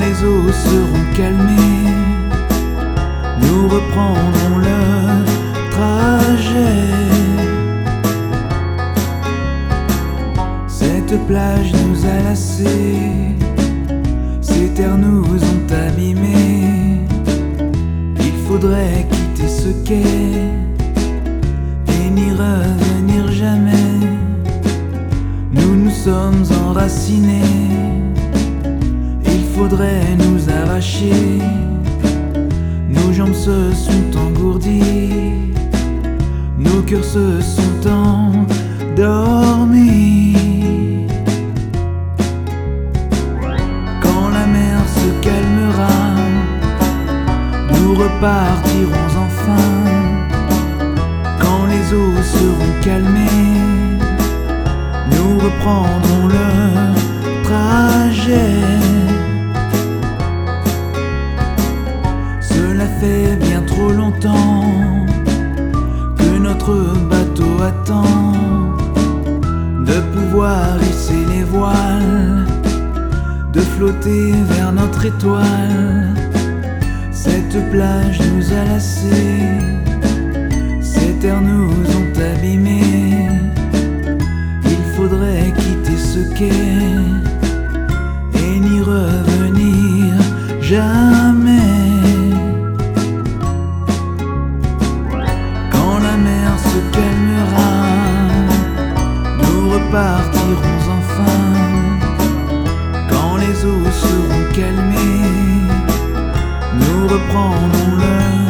les eaux seront calmées, nous reprendrons le trajet. Cette plage nous a lassés, ces terres nous ont abîmés. Il faudrait quitter ce quai et n'y revenir jamais. Nous nous sommes enracinés, faudrait nous arracher. Nos jambes se sont engourdies, nos cœurs se sont endormis. Quand la mer se calmera, nous repartirons enfin. Quand les eaux seront calmées, nous reprendrons le fait bien trop longtemps que notre bateau attend de pouvoir hisser les voiles, de flotter vers notre étoile. Cette plage nous a lassés, ces terres nous ont abîmés. Il faudrait quitter ce quai et n'y revenir jamais. Nous repartirons enfin. Quand les eaux seront calmées, nous reprendrons le